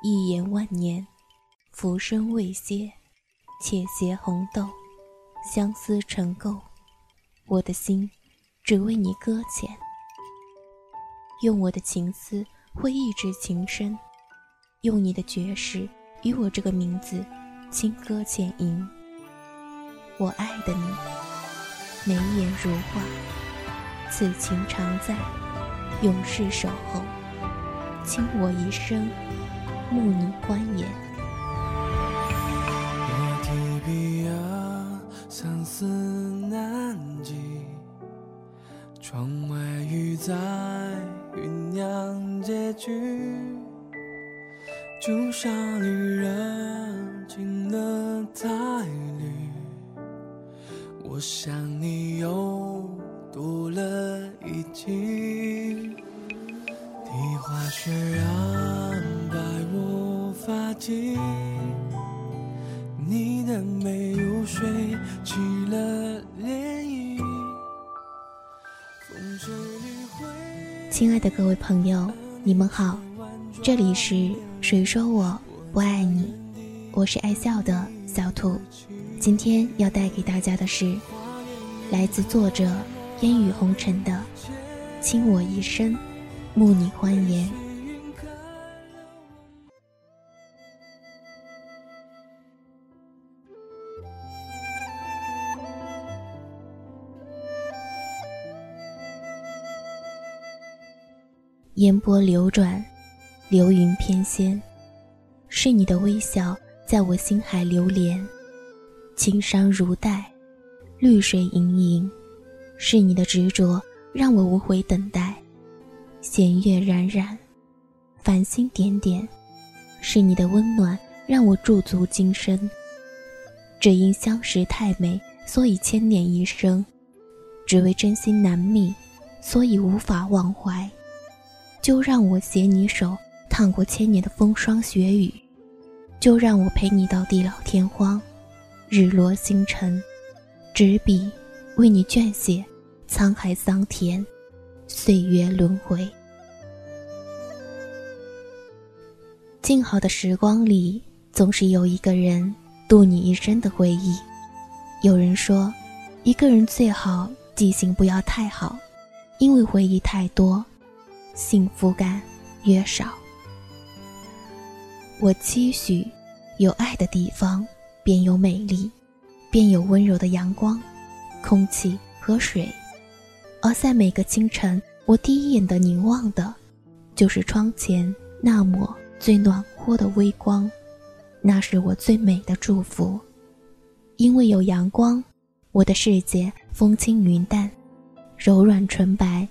一眼万年，浮生未歇，且携红豆，相思成垢。我的心，只为你搁浅。用我的情思，会抑制情深；用你的绝世，与我这个名字，轻歌浅吟。我爱的你，眉眼如画，此情常在，永世守候。倾我一生，慕你欢颜。我提笔啊，相思难寄。窗外雨在酝酿结局，就像旅人进了太旅。我想你又多了一季。梨花雪染发髻，你的眉如水起了涟漪。亲爱的各位朋友，你们好，这里是谁说我不爱你？我是爱笑的小兔，今天要带给大家的是来自作者烟雨红尘的《倾我一生》。慕你欢颜，烟波流转，流云翩跹，是你的微笑在我心海流连，青山如黛，绿水盈盈，是你的执着让我无悔等待。弦月冉冉，繁星点点，是你的温暖让我驻足今生。只因相识太美，所以牵念一生；只为真心难觅，所以无法忘怀。就让我携你手，趟过千年的风霜雪雨；就让我陪你到地老天荒，日落星辰。执笔为你撰写沧海桑田。岁月轮回，静好的时光里，总是有一个人度你一生的回忆。有人说，一个人最好记性不要太好，因为回忆太多，幸福感越少。我期许，有爱的地方便有美丽，便有温柔的阳光、空气和水。而在每个清晨，我第一眼的凝望的，就是窗前那抹最暖和的微光，那是我最美的祝福。因为有阳光，我的世界风轻云淡，柔软纯白。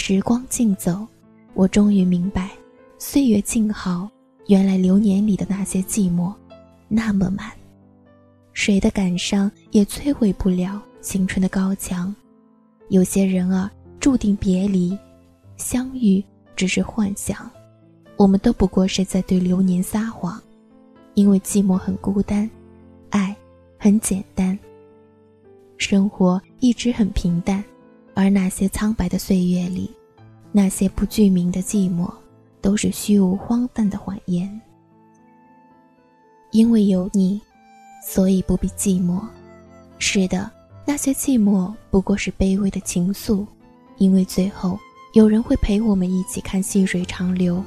时光静走，我终于明白，岁月静好，原来流年里的那些寂寞，那么满。谁的感伤也摧毁不了青春的高墙。有些人啊，注定别离，相遇只是幻想。我们都不过是在对流年撒谎，因为寂寞很孤单，爱很简单。生活一直很平淡，而那些苍白的岁月里，那些不具名的寂寞，都是虚无荒诞的谎言。因为有你，所以不必寂寞。是的。那些寂寞不过是卑微的情愫，因为最后有人会陪我们一起看细水长流，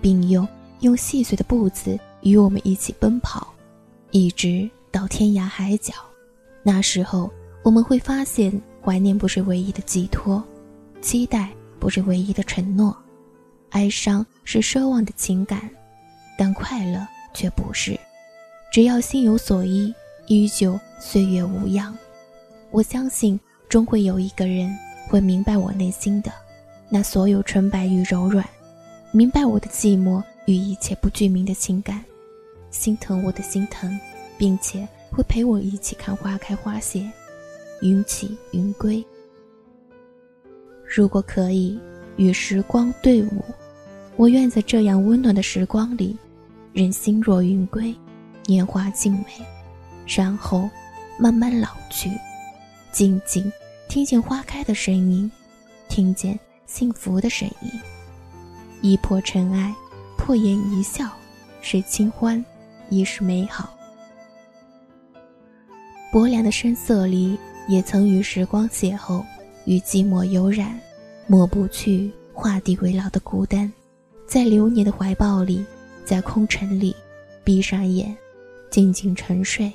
并用用细碎的步子与我们一起奔跑，一直到天涯海角。那时候我们会发现，怀念不是唯一的寄托，期待不是唯一的承诺，哀伤是奢望的情感，但快乐却不是。只要心有所依，依旧岁月无恙。我相信，终会有一个人会明白我内心的那所有纯白与柔软，明白我的寂寞与一切不具名的情感，心疼我的心疼，并且会陪我一起看花开花谢，云起云归。如果可以与时光对舞，我愿在这样温暖的时光里，任心若云归，年华静美，然后慢慢老去。静静听见花开的声音，听见幸福的声音。一破尘埃，破颜一笑，是清欢，亦是美好。薄凉的深色里，也曾与时光邂逅，与寂寞有染，抹不去画地为牢的孤单。在流年的怀抱里，在空城里，闭上眼，静静沉睡。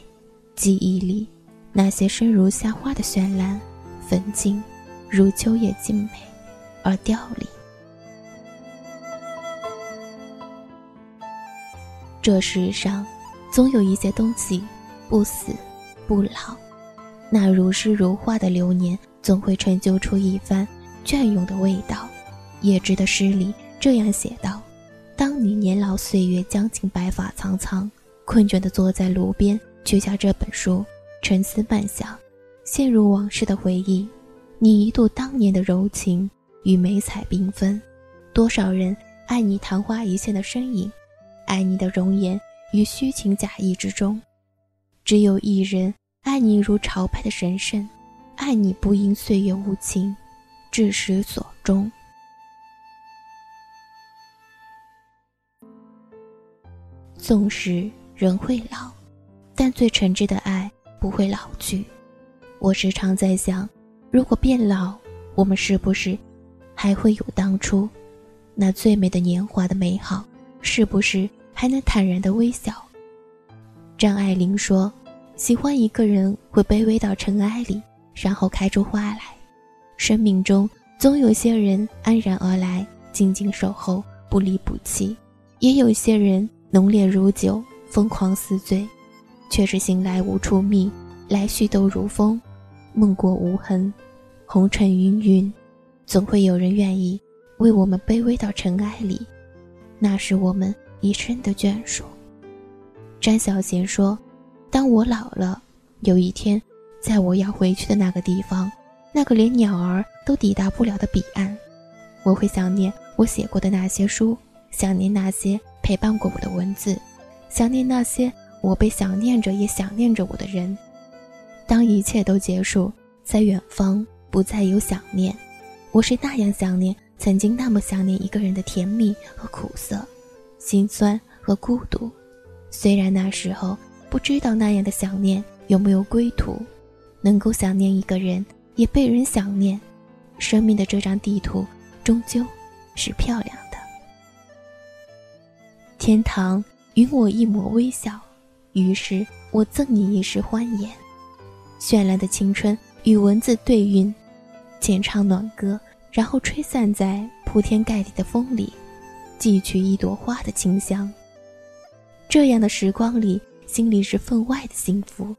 记忆里，那些生如夏花的绚烂，粉净，如秋叶静美，而凋零。这世上，总有一些东西不死不老。那如诗如画的流年，总会成就出一番隽永的味道。叶芝的诗里这样写道：“当你年老岁月将近，白发苍苍，困倦地坐在炉边，取下这本书，沉思漫想，陷入往事的回忆。你一度当年的柔情与美彩缤纷，多少人爱你昙花一现的身影。”爱你的容颜于虚情假意之中，只有一人爱你如朝拜的神圣，爱你不因岁月无情，至始所终。纵使人会老，但最诚挚的爱不会老去。我时常在想，如果变老，我们是不是还会有当初那最美的年华的美好？是不是？还能坦然的微笑。张爱玲说：“喜欢一个人会卑微到尘埃里，然后开出花来。生命中总有些人安然而来，静静守候，不离不弃；也有些人浓烈如酒，疯狂似醉，却是醒来无处觅，来去都如风，梦过无痕，红尘芸芸，总会有人愿意为我们卑微到尘埃里，那是我们。”一生的眷属。詹小贤说：“当我老了，有一天，在我要回去的那个地方，那个连鸟儿都抵达不了的彼岸，我会想念我写过的那些书，想念那些陪伴过我的文字，想念那些我被想念着也想念着我的人。当一切都结束，在远方不再有想念，我是那样想念曾经那么想念一个人的甜蜜和苦涩。”心酸和孤独，虽然那时候不知道那样的想念有没有归途，能够想念一个人，也被人想念，生命的这张地图终究是漂亮的。天堂允我一抹微笑，于是我赠你一世欢颜。绚烂的青春与文字对韵，浅唱暖歌，然后吹散在铺天盖地的风里。寄去一朵花的清香。这样的时光里，心里是分外的幸福，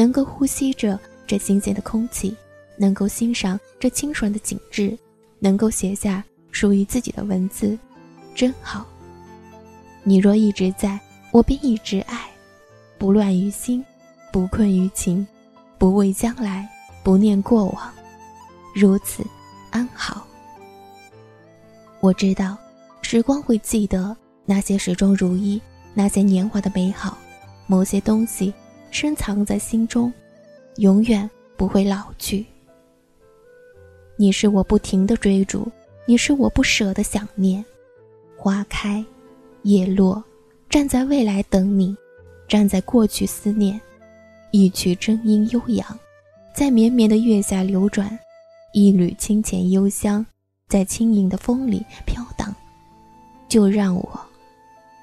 能够呼吸着这新鲜的空气，能够欣赏这清爽的景致，能够写下属于自己的文字，真好。你若一直在，我便一直爱，不乱于心，不困于情，不畏将来，不念过往，如此安好。我知道。时光会记得那些始终如一、那些年华的美好，某些东西深藏在心中，永远不会老去。你是我不停的追逐，你是我不舍的想念。花开，叶落，站在未来等你，站在过去思念。一曲真音悠扬，在绵绵的月下流转；一缕清浅幽香，在轻盈的风里飘荡。就让我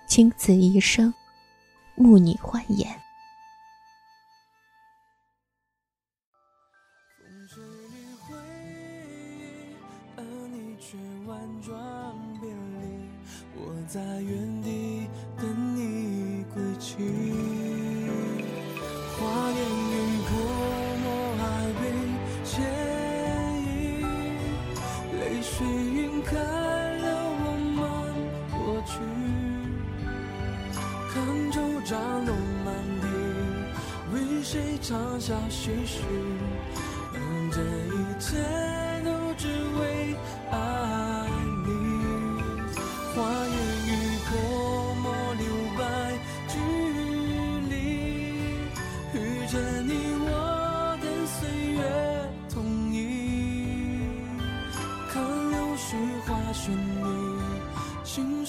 倾此一生，慕你欢颜。却婉转别离，我在原地等你归期。花烟雨泼墨爱笔写意，泪水晕开了我们过去，看酒扎浓满地，为谁长下唏嘘，让这一切。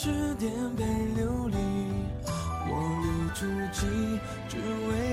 指颠沛流离我留初记只为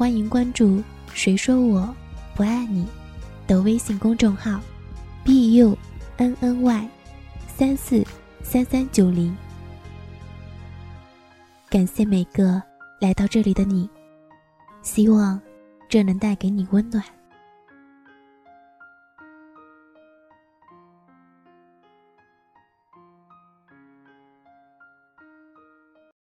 欢迎关注谁说我不爱你的微信公众号 bunny 三四三三九零。感谢每个来到这里的你希望这能带给你温暖。